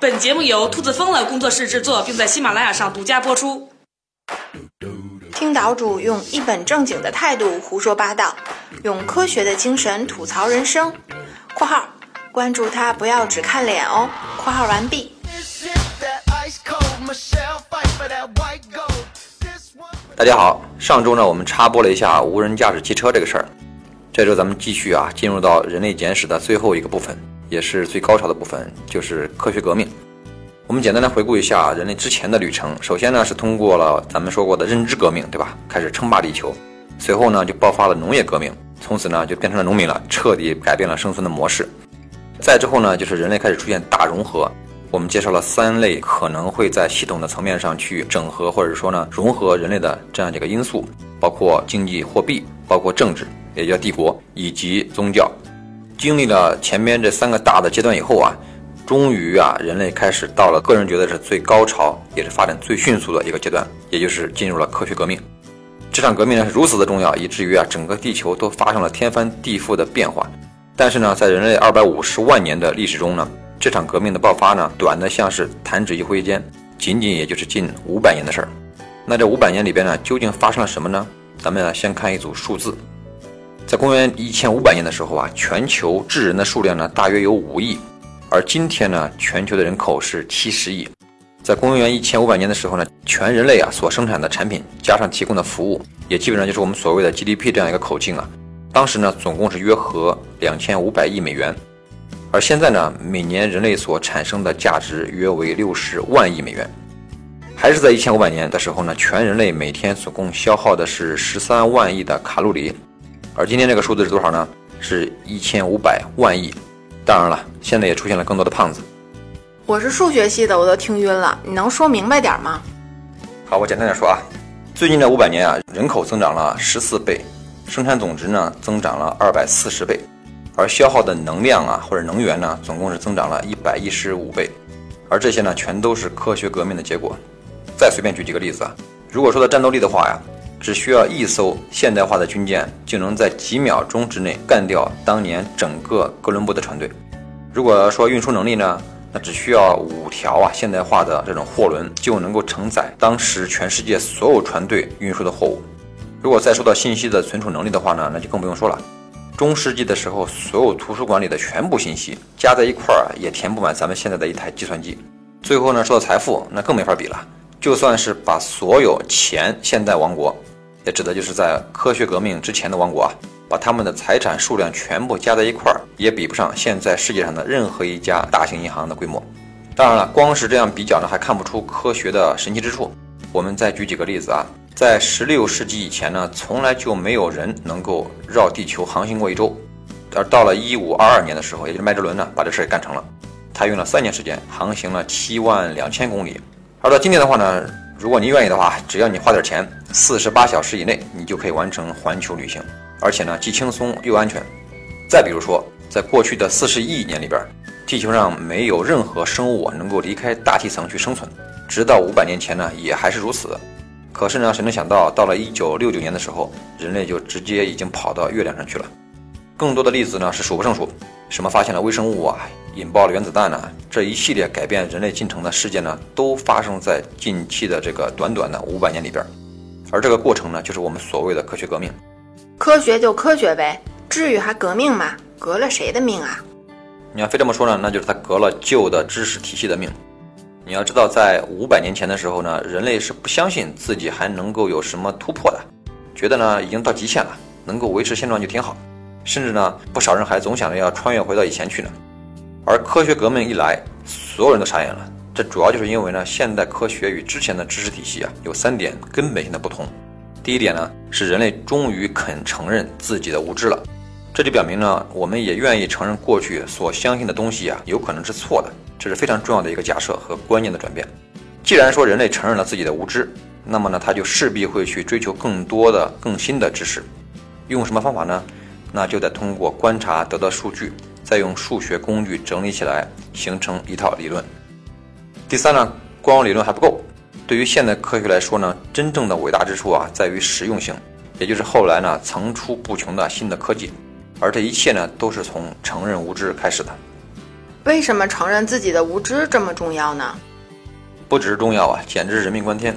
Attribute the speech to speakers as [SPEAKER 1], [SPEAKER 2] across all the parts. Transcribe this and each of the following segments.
[SPEAKER 1] 本节目由兔子疯了工作室制作，并在喜马拉雅上独家播出。
[SPEAKER 2] 听岛主用一本正经的态度胡说八道，用科学的精神吐槽人生。（括号关注他，不要只看脸哦。）（括号完毕。）
[SPEAKER 3] 大家好，上周呢我们插播了一下无人驾驶汽车这个事儿，这周咱们继续啊进入到人类简史的最后一个部分，也是最高潮的部分，就是科学革命。我们简单来回顾一下人类之前的旅程，首先呢是通过了咱们说过的认知革命，对吧？开始称霸地球，随后呢就爆发了农业革命，从此呢就变成了农民了，彻底改变了生存的模式。再之后呢就是人类开始出现大融合。我们介绍了三类可能会在系统的层面上去整合，或者说呢融合人类的这样几个因素，包括经济、货币，包括政治，也叫帝国，以及宗教。经历了前面这三个大的阶段以后啊，终于啊，人类开始到了个人觉得是最高潮，也是发展最迅速的一个阶段，也就是进入了科学革命。这场革命呢是如此的重要，以至于啊，整个地球都发生了天翻地覆的变化。但是呢，在人类二百五十万年的历史中呢。这场革命的爆发呢，短的像是弹指一挥间，仅仅也就是近五百年的事儿。那这五百年里边呢，究竟发生了什么呢？咱们呢先看一组数字，在公元一千五百年的时候啊，全球智人的数量呢大约有五亿，而今天呢，全球的人口是七十亿。在公元一千五百年的时候呢，全人类啊所生产的产品加上提供的服务，也基本上就是我们所谓的 GDP 这样一个口径啊。当时呢，总共是约合两千五百亿美元。而现在呢，每年人类所产生的价值约为六十万亿美元。还是在一千五百年的时候呢，全人类每天总共消耗的是十三万亿的卡路里。而今天这个数字是多少呢？是一千五百万亿。当然了，现在也出现了更多的胖子。
[SPEAKER 2] 我是数学系的，我都听晕了。你能说明白点吗？
[SPEAKER 3] 好，我简单点说啊。最近这五百年啊，人口增长了十四倍，生产总值呢增长了二百四十倍。而消耗的能量啊，或者能源呢，总共是增长了一百一十五倍，而这些呢，全都是科学革命的结果。再随便举几个例子啊，如果说到战斗力的话呀，只需要一艘现代化的军舰就能在几秒钟之内干掉当年整个哥伦布的船队。如果说运输能力呢，那只需要五条啊现代化的这种货轮就能够承载当时全世界所有船队运输的货物。如果再说到信息的存储能力的话呢，那就更不用说了。中世纪的时候，所有图书馆里的全部信息加在一块儿也填不满咱们现在的一台计算机。最后呢，说到财富，那更没法比了。就算是把所有前现代王国，也指的就是在科学革命之前的王国啊，把他们的财产数量全部加在一块儿，也比不上现在世界上的任何一家大型银行的规模。当然了，光是这样比较呢，还看不出科学的神奇之处。我们再举几个例子啊。在十六世纪以前呢，从来就没有人能够绕地球航行过一周。而到了一五二二年的时候，也就是麦哲伦呢，把这事儿干成了。他用了三年时间，航行了七万两千公里。而到今天的话呢，如果您愿意的话，只要你花点钱，四十八小时以内，你就可以完成环球旅行，而且呢，既轻松又安全。再比如说，在过去的四十亿年里边，地球上没有任何生物能够离开大气层去生存，直到五百年前呢，也还是如此。可是呢，谁能想到，到了一九六九年的时候，人类就直接已经跑到月亮上去了。更多的例子呢是数不胜数，什么发现了微生物啊，引爆了原子弹呢，这一系列改变人类进程的事件呢，都发生在近期的这个短短的五百年里边。而这个过程呢，就是我们所谓的科学革命。
[SPEAKER 2] 科学就科学呗，至于还革命吗？革了谁的命啊？
[SPEAKER 3] 你要非这么说呢，那就是他革了旧的知识体系的命。你要知道，在五百年前的时候呢，人类是不相信自己还能够有什么突破的，觉得呢已经到极限了，能够维持现状就挺好，甚至呢不少人还总想着要穿越回到以前去呢。而科学革命一来，所有人都傻眼了。这主要就是因为呢，现代科学与之前的知识体系啊有三点根本性的不同。第一点呢，是人类终于肯承认自己的无知了，这就表明呢，我们也愿意承认过去所相信的东西啊有可能是错的。这是非常重要的一个假设和观念的转变。既然说人类承认了自己的无知，那么呢，他就势必会去追求更多的、更新的知识。用什么方法呢？那就得通过观察得到数据，再用数学工具整理起来，形成一套理论。第三呢，光理论还不够。对于现代科学来说呢，真正的伟大之处啊，在于实用性，也就是后来呢层出不穷的新的科技。而这一切呢，都是从承认无知开始的。
[SPEAKER 2] 为什么承认自己的无知这么重要呢？
[SPEAKER 3] 不只是重要啊，简直是人命关天。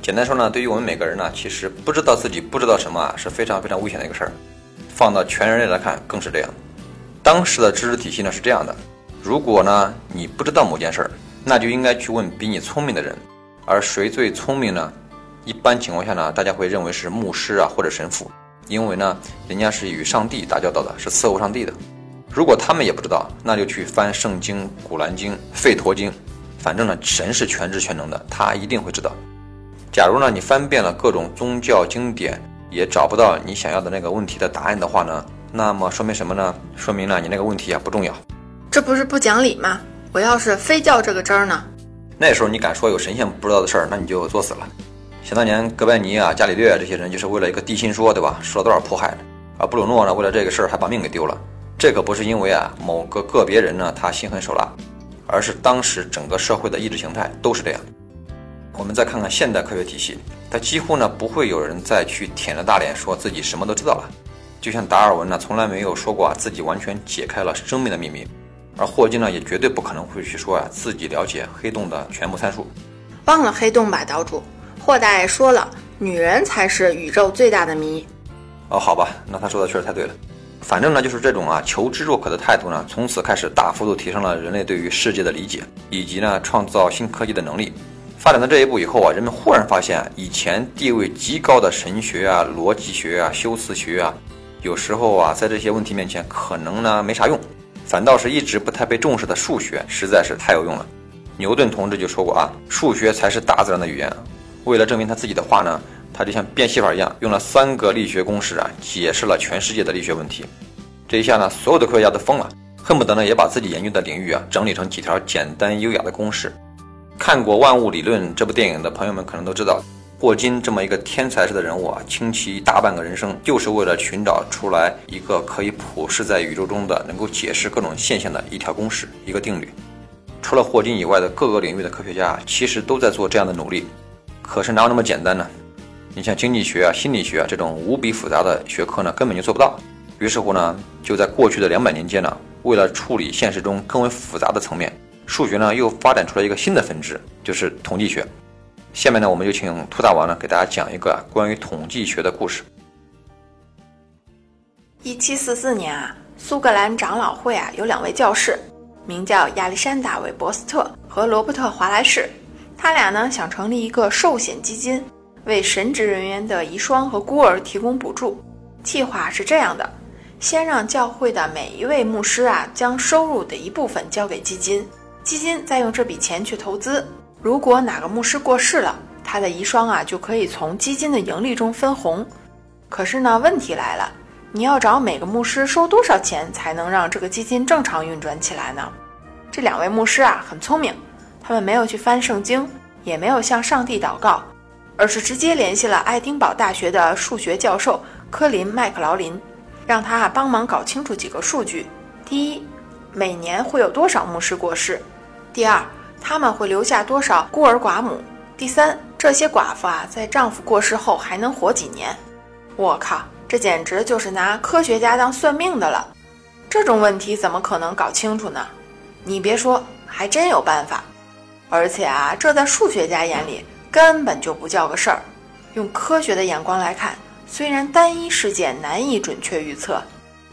[SPEAKER 3] 简单说呢，对于我们每个人呢，其实不知道自己不知道什么啊，是非常非常危险的一个事儿。放到全人类来看，更是这样。当时的知识体系呢是这样的：如果呢你不知道某件事儿，那就应该去问比你聪明的人。而谁最聪明呢？一般情况下呢，大家会认为是牧师啊或者神父，因为呢人家是与上帝打交道的，是伺候上帝的。如果他们也不知道，那就去翻圣经、古兰经、吠陀经，反正呢神是全知全能的，他一定会知道。假如呢，你翻遍了各种宗教经典，也找不到你想要的那个问题的答案的话呢，那么说明什么呢？说明呢，你那个问题啊不重要。
[SPEAKER 2] 这不是不讲理吗？我要是非较这个真儿呢？
[SPEAKER 3] 那时候你敢说有神仙不知道的事儿，那你就作死了。想当年哥白尼啊、伽利略啊这些人，就是为了一个地心说，对吧？受了多少迫害呢？而布鲁诺呢，为了这个事儿还把命给丢了。这可不是因为啊某个个别人呢他心狠手辣，而是当时整个社会的意识形态都是这样。我们再看看现代科学体系，它几乎呢不会有人再去舔着大脸说自己什么都知道了。就像达尔文呢从来没有说过啊自己完全解开了生命的秘密，而霍金呢也绝对不可能会去说啊自己了解黑洞的全部参数。
[SPEAKER 2] 忘了黑洞吧，岛主。霍大爷说了，女人才是宇宙最大的谜。
[SPEAKER 3] 哦，好吧，那他说的确实太对了。反正呢就是这种啊求知若渴的态度呢，从此开始大幅度提升了人类对于世界的理解，以及呢创造新科技的能力。发展到这一步以后啊，人们忽然发现，以前地位极高的神学啊、逻辑学啊、修辞学啊，有时候啊，在这些问题面前，可能呢没啥用，反倒是一直不太被重视的数学，实在是太有用了。牛顿同志就说过啊，数学才是大自然的语言。为了证明他自己的话呢，他就像变戏法一样，用了三个力学公式啊，解释了全世界的力学问题。这一下呢，所有的科学家都疯了，恨不得呢也把自己研究的领域啊，整理成几条简单优雅的公式。看过《万物理论》这部电影的朋友们可能都知道，霍金这么一个天才式的人物啊，倾其大半个人生就是为了寻找出来一个可以普世在宇宙中的、能够解释各种现象的一条公式、一个定律。除了霍金以外的各个领域的科学家，其实都在做这样的努力。可是哪有那么简单呢？你像经济学啊、心理学啊这种无比复杂的学科呢，根本就做不到。于是乎呢，就在过去的两百年间呢，为了处理现实中更为复杂的层面。数学呢，又发展出了一个新的分支，就是统计学。下面呢，我们就请兔大王呢，给大家讲一个关于统计学的故事。
[SPEAKER 2] 一七四四年啊，苏格兰长老会啊，有两位教士，名叫亚历山大·韦伯斯特和罗伯特·华莱士。他俩呢，想成立一个寿险基金，为神职人员的遗孀和孤儿提供补助。计划是这样的：先让教会的每一位牧师啊，将收入的一部分交给基金。基金再用这笔钱去投资，如果哪个牧师过世了，他的遗孀啊就可以从基金的盈利中分红。可是呢，问题来了，你要找每个牧师收多少钱才能让这个基金正常运转起来呢？这两位牧师啊很聪明，他们没有去翻圣经，也没有向上帝祷告，而是直接联系了爱丁堡大学的数学教授科林麦克劳林，让他啊帮忙搞清楚几个数据。第一，每年会有多少牧师过世？第二，他们会留下多少孤儿寡母？第三，这些寡妇啊，在丈夫过世后还能活几年？我靠，这简直就是拿科学家当算命的了！这种问题怎么可能搞清楚呢？你别说，还真有办法。而且啊，这在数学家眼里根本就不叫个事儿。用科学的眼光来看，虽然单一事件难以准确预测，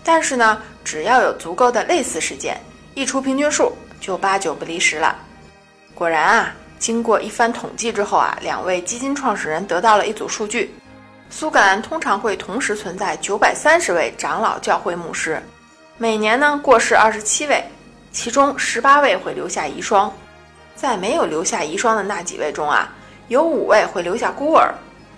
[SPEAKER 2] 但是呢，只要有足够的类似事件，一除平均数。就八九不离十了。果然啊，经过一番统计之后啊，两位基金创始人得到了一组数据：苏格兰通常会同时存在九百三十位长老教会牧师，每年呢过世二十七位，其中十八位会留下遗孀，在没有留下遗孀的那几位中啊，有五位会留下孤儿，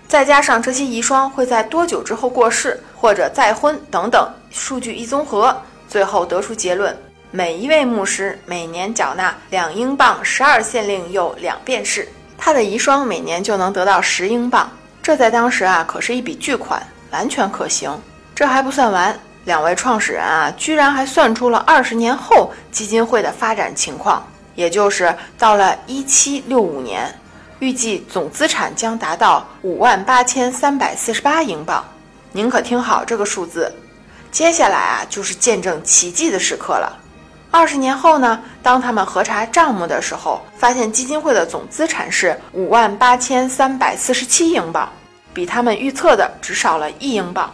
[SPEAKER 2] 再加上这些遗孀会在多久之后过世或者再婚等等，数据一综合，最后得出结论。每一位牧师每年缴纳两英镑十二县令又两便士，他的遗孀每年就能得到十英镑，这在当时啊可是一笔巨款，完全可行。这还不算完，两位创始人啊居然还算出了二十年后基金会的发展情况，也就是到了一七六五年，预计总资产将达到五万八千三百四十八英镑。您可听好这个数字，接下来啊就是见证奇迹的时刻了。二十年后呢，当他们核查账目的时候，发现基金会的总资产是五万八千三百四十七英镑，比他们预测的只少了一英镑。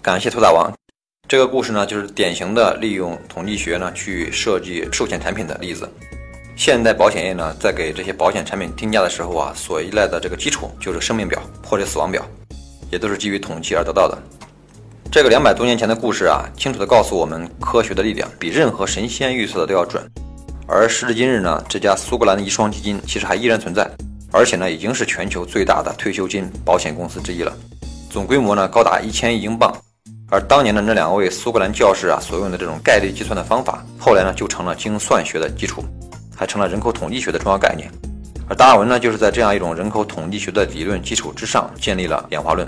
[SPEAKER 3] 感谢兔大王。这个故事呢，就是典型的利用统计学呢去设计寿险产品的例子。现代保险业呢，在给这些保险产品定价的时候啊，所依赖的这个基础就是生命表或者死亡表，也都是基于统计而得到的。这个两百多年前的故事啊，清楚地告诉我们，科学的力量比任何神仙预测的都要准。而时至今日呢，这家苏格兰的遗孀基金其实还依然存在，而且呢，已经是全球最大的退休金保险公司之一了，总规模呢高达一千亿英镑。而当年的那两位苏格兰教士啊，所用的这种概率计算的方法，后来呢就成了精算学的基础，还成了人口统计学的重要概念。而达尔文呢，就是在这样一种人口统计学的理论基础之上，建立了演化论。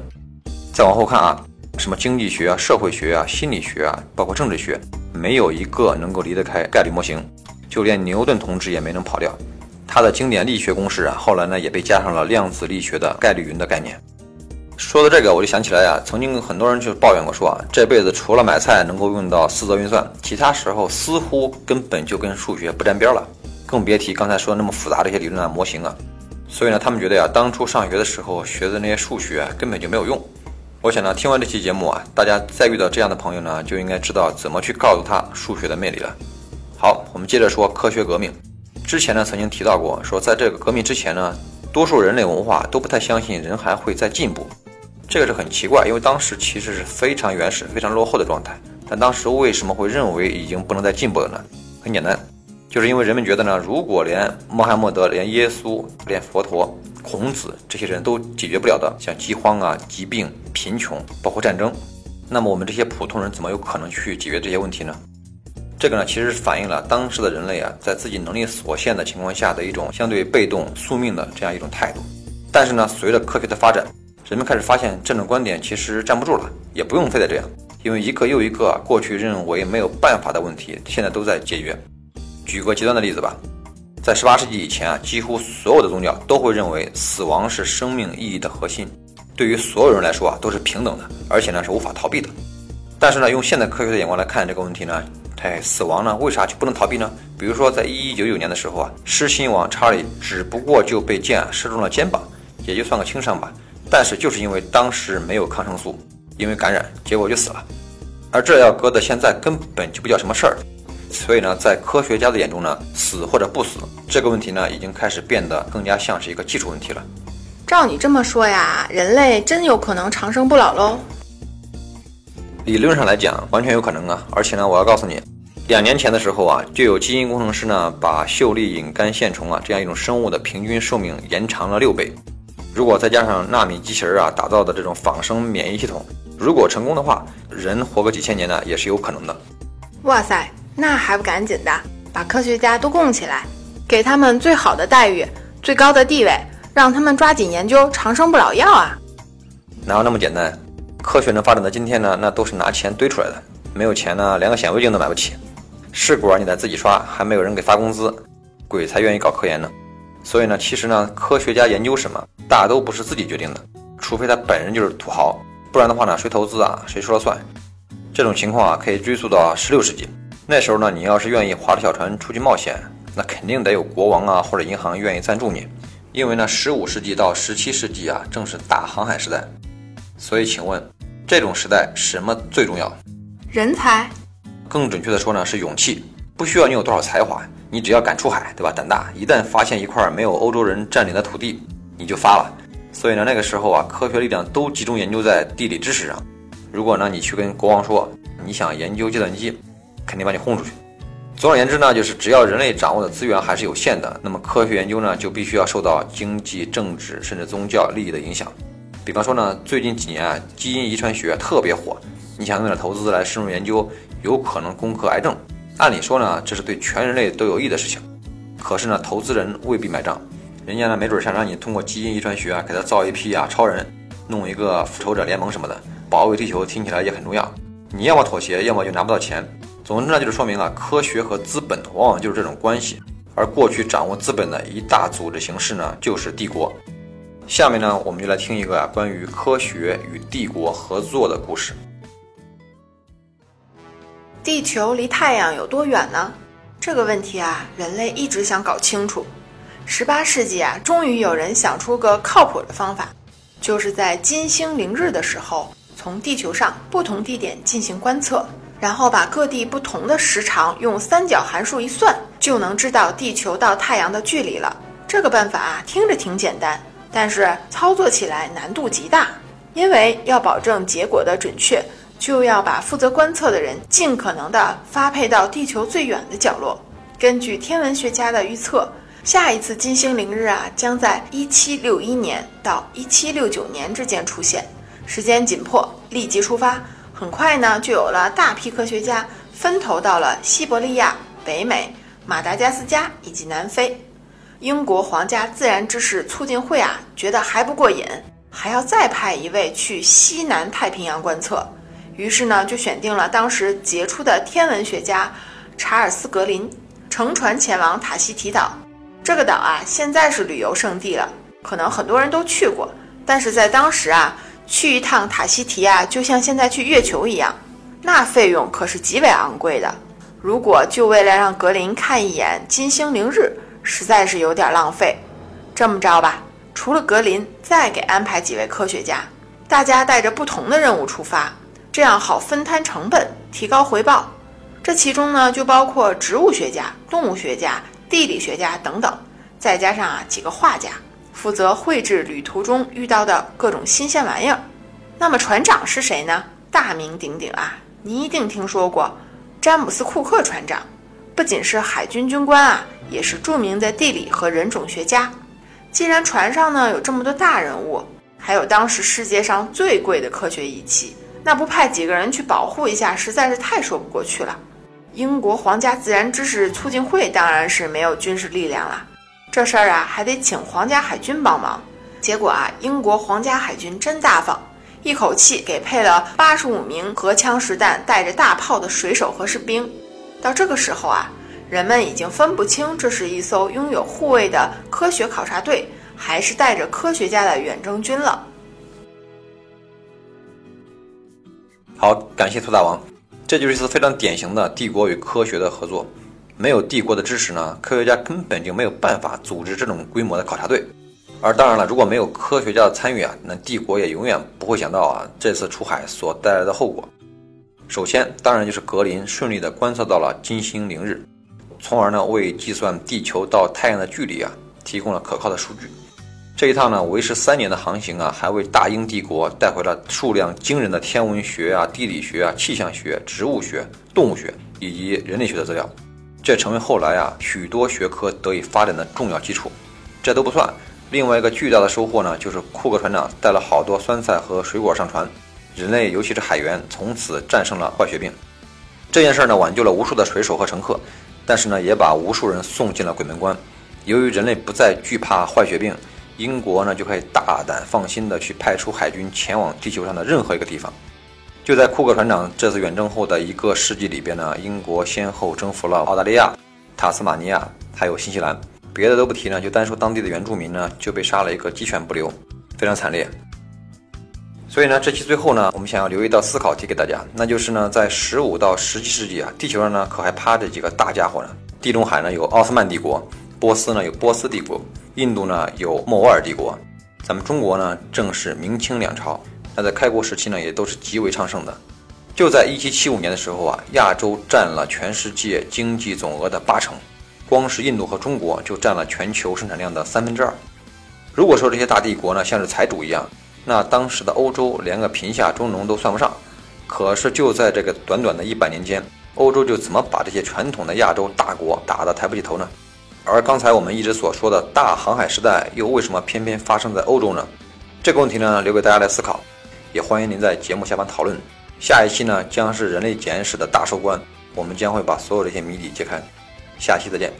[SPEAKER 3] 再往后看啊，什么经济学啊、社会学啊、心理学啊，包括政治学，没有一个能够离得开概率模型，就连牛顿同志也没能跑掉。他的经典力学公式啊，后来呢也被加上了量子力学的概率云的概念。说到这个，我就想起来呀，曾经很多人就抱怨过，说啊，这辈子除了买菜能够用到四则运算，其他时候似乎根本就跟数学不沾边了，更别提刚才说的那么复杂这些理论啊、模型啊。所以呢，他们觉得呀，当初上学的时候学的那些数学根本就没有用。我想呢，听完这期节目啊，大家再遇到这样的朋友呢，就应该知道怎么去告诉他数学的魅力了。好，我们接着说科学革命。之前呢，曾经提到过，说在这个革命之前呢，多数人类文化都不太相信人还会再进步。这个是很奇怪，因为当时其实是非常原始、非常落后的状态。但当时为什么会认为已经不能再进步了呢？很简单，就是因为人们觉得呢，如果连穆罕默德、连耶稣、连佛陀、孔子这些人都解决不了的，像饥荒啊、疾病、贫穷，包括战争，那么我们这些普通人怎么有可能去解决这些问题呢？这个呢，其实反映了当时的人类啊，在自己能力所限的情况下的一种相对被动、宿命的这样一种态度。但是呢，随着科学的发展，人们开始发现这种观点其实站不住了，也不用非得这样，因为一个又一个过去认为没有办法的问题，现在都在解决。举个极端的例子吧，在18世纪以前啊，几乎所有的宗教都会认为死亡是生命意义的核心，对于所有人来说啊都是平等的，而且呢是无法逃避的。但是呢，用现代科学的眼光来看这个问题呢，哎，死亡呢为啥就不能逃避呢？比如说在1199年的时候啊，狮心王查理只不过就被箭射中了肩膀，也就算个轻伤吧。但是就是因为当时没有抗生素，因为感染，结果就死了。而这要搁到现在，根本就不叫什么事儿。所以呢，在科学家的眼中呢，死或者不死这个问题呢，已经开始变得更加像是一个技术问题了。
[SPEAKER 2] 照你这么说呀，人类真有可能长生不老喽？
[SPEAKER 3] 理论上来讲，完全有可能啊。而且呢，我要告诉你，两年前的时候啊，就有基因工程师呢，把秀丽隐肝线虫啊这样一种生物的平均寿命延长了六倍。如果再加上纳米机器人啊打造的这种仿生免疫系统，如果成功的话，人活个几千年呢也是有可能的。
[SPEAKER 2] 哇塞，那还不赶紧的把科学家都供起来，给他们最好的待遇、最高的地位，让他们抓紧研究长生不老药啊！
[SPEAKER 3] 哪有那么简单？科学能发展到今天呢，那都是拿钱堆出来的。没有钱呢，连个显微镜都买不起。试管你得自己刷，还没有人给发工资，鬼才愿意搞科研呢。所以呢，其实呢，科学家研究什么，大都不是自己决定的，除非他本人就是土豪，不然的话呢，谁投资啊，谁说了算。这种情况啊，可以追溯到十六世纪，那时候呢，你要是愿意划着小船出去冒险，那肯定得有国王啊或者银行愿意赞助你，因为呢，十五世纪到十七世纪啊，正是大航海时代。所以，请问，这种时代什么最重要？
[SPEAKER 2] 人才。
[SPEAKER 3] 更准确的说呢，是勇气。不需要你有多少才华。你只要敢出海，对吧？胆大，一旦发现一块没有欧洲人占领的土地，你就发了。所以呢，那个时候啊，科学力量都集中研究在地理知识上。如果呢，你去跟国王说你想研究计算机，肯定把你轰出去。总而言之呢，就是只要人类掌握的资源还是有限的，那么科学研究呢，就必须要受到经济、政治甚至宗教利益的影响。比方说呢，最近几年啊，基因遗传学特别火，你想用点投资来深入研究，有可能攻克癌症。按理说呢，这是对全人类都有益的事情，可是呢，投资人未必买账，人家呢没准想让你通过基因遗传学啊，给他造一批啊超人，弄一个复仇者联盟什么的，保卫地球，听起来也很重要。你要么妥协，要么就拿不到钱。总之呢，就是说明了科学和资本往往就是这种关系。而过去掌握资本的一大组织形式呢，就是帝国。下面呢，我们就来听一个啊关于科学与帝国合作的故事。
[SPEAKER 2] 地球离太阳有多远呢？这个问题啊，人类一直想搞清楚。十八世纪啊，终于有人想出个靠谱的方法，就是在金星凌日的时候，从地球上不同地点进行观测，然后把各地不同的时长用三角函数一算，就能知道地球到太阳的距离了。这个办法啊，听着挺简单，但是操作起来难度极大，因为要保证结果的准确，就要把负责观测的人尽可能的发配到地球最远的角落。根据天文学家的预测，下一次金星凌日啊，将在一七六一年到一七六九年之间出现，时间紧迫，立即出发。很快呢，就有了大批科学家分头到了西伯利亚、北美、马达加斯加以及南非。英国皇家自然知识促进会啊，觉得还不过瘾，还要再派一位去西南太平洋观测。于是呢，就选定了当时杰出的天文学家查尔斯·格林，乘船前往塔希提岛。这个岛啊，现在是旅游胜地了，可能很多人都去过。但是在当时啊，去一趟塔希提啊，就像现在去月球一样，那费用可是极为昂贵的。如果就为了让格林看一眼金星凌日，实在是有点浪费。这么着吧，除了格林，再给安排几位科学家，大家带着不同的任务出发，这样好分摊成本，提高回报。这其中呢，就包括植物学家、动物学家、地理学家等等，再加上啊几个画家，负责绘制旅途中遇到的各种新鲜玩意儿。那么船长是谁呢？大名鼎鼎啊，你一定听说过，詹姆斯·库克船长。不仅是海军军官啊，也是著名的地理和人种学家。既然船上呢有这么多大人物，还有当时世界上最贵的科学仪器，那不派几个人去保护一下，实在是太说不过去了。英国皇家自然知识促进会当然是没有军事力量了，这事儿啊还得请皇家海军帮忙。结果啊，英国皇家海军真大方，一口气给配了八十五名荷枪实弹、带着大炮的水手和士兵。到这个时候啊，人们已经分不清这是一艘拥有护卫的科学考察队，还是带着科学家的远征军了。
[SPEAKER 3] 好，感谢兔大王，这就是一次非常典型的帝国与科学的合作。没有帝国的支持呢，科学家根本就没有办法组织这种规模的考察队。而当然了，如果没有科学家的参与啊，那帝国也永远不会想到啊这次出海所带来的后果。首先，当然就是格林顺利地观测到了金星凌日，从而呢为计算地球到太阳的距离啊提供了可靠的数据。这一趟呢为时三年的航行啊，还为大英帝国带回了数量惊人的天文学啊、地理学啊、气象学、植物学、动物学以及人类学的资料，这成为后来啊许多学科得以发展的重要基础。这都不算，另外一个巨大的收获呢，就是库克船长带了好多酸菜和水果上船。人类，尤其是海员，从此战胜了坏血病。这件事呢，挽救了无数的水手和乘客，但是呢，也把无数人送进了鬼门关。由于人类不再惧怕坏血病，英国呢就可以大胆放心的去派出海军前往地球上的任何一个地方。就在库克船长这次远征后的一个世纪里边呢，英国先后征服了澳大利亚、塔斯马尼亚，还有新西兰。别的都不提呢，就单说当地的原住民呢，就被杀了一个鸡犬不留，非常惨烈。所以呢，这期最后呢，我们想要留一道思考题给大家，那就是呢，在十五到十七世纪啊，地球上呢可还趴着几个大家伙呢？地中海呢有奥斯曼帝国，波斯呢有波斯帝国，印度呢有莫卧儿帝国，咱们中国呢正是明清两朝，那在开国时期呢也都是极为昌盛的。就在一七七五年的时候啊，亚洲占了全世界经济总额的八成，光是印度和中国就占了全球生产量的三分之二。如果说这些大帝国呢像是财主一样，那当时的欧洲连个贫下中农都算不上，可是就在这个短短的一百年间，欧洲就怎么把这些传统的亚洲大国打得抬不起头呢？而刚才我们一直所说的大航海时代又为什么偏偏发生在欧洲呢？这个问题呢，留给大家来思考，也欢迎您在节目下方讨论。下一期呢，将是人类简史的大收官，我们将会把所有这些谜底揭开。下期再见。